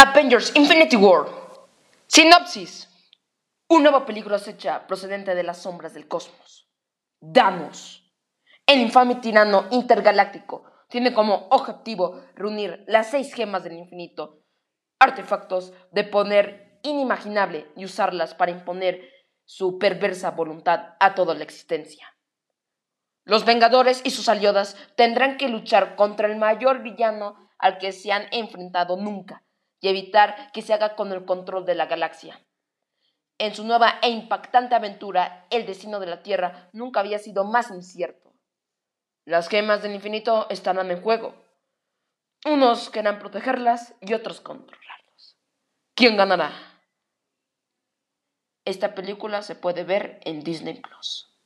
Avengers Infinity War. Sinopsis. Un nuevo peligro acecha procedente de las sombras del cosmos. Danos. El infame tirano intergaláctico tiene como objetivo reunir las seis gemas del infinito, artefactos de poder inimaginable y usarlas para imponer su perversa voluntad a toda la existencia. Los Vengadores y sus aliados tendrán que luchar contra el mayor villano al que se han enfrentado nunca y evitar que se haga con el control de la galaxia. En su nueva e impactante aventura, el destino de la Tierra nunca había sido más incierto. Las gemas del infinito estarán en juego. Unos querrán protegerlas y otros controlarlos. ¿Quién ganará? Esta película se puede ver en Disney Plus.